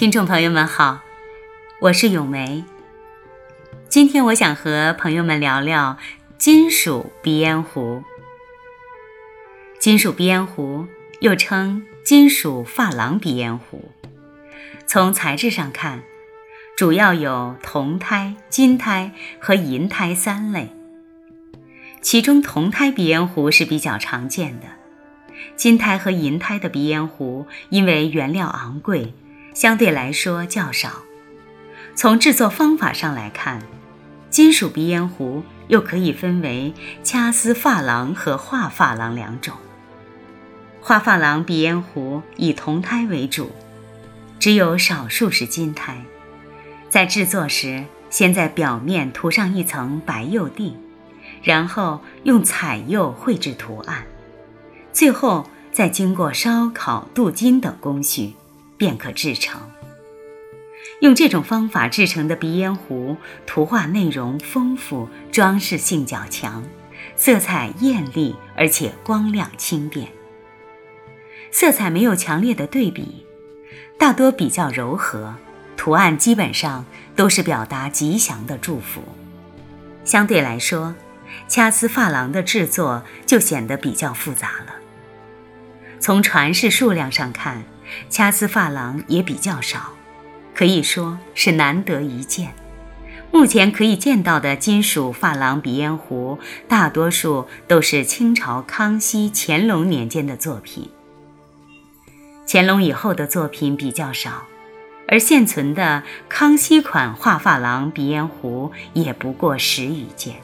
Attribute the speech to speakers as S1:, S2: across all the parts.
S1: 听众朋友们好，我是咏梅。今天我想和朋友们聊聊金属鼻烟壶。金属鼻烟壶又称金属珐琅鼻烟壶，从材质上看，主要有铜胎、金胎和银胎三类。其中铜胎鼻烟壶是比较常见的，金胎和银胎的鼻烟壶因为原料昂贵。相对来说较少。从制作方法上来看，金属鼻烟壶又可以分为掐丝珐琅和画珐琅两种。画珐琅鼻烟壶以铜胎为主，只有少数是金胎。在制作时，先在表面涂上一层白釉锭，然后用彩釉绘制图案，最后再经过烧烤、镀金等工序。便可制成。用这种方法制成的鼻烟壶，图画内容丰富，装饰性较强，色彩艳丽，而且光亮轻便。色彩没有强烈的对比，大多比较柔和，图案基本上都是表达吉祥的祝福。相对来说，掐丝珐琅的制作就显得比较复杂了。从传世数量上看，掐丝珐琅也比较少，可以说是难得一见。目前可以见到的金属珐琅鼻烟壶，大多数都是清朝康熙、乾隆年间的作品。乾隆以后的作品比较少，而现存的康熙款画珐琅鼻烟壶也不过十余件。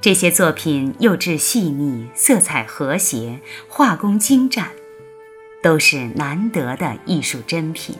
S1: 这些作品釉质细腻，色彩和谐，画工精湛。都是难得的艺术珍品。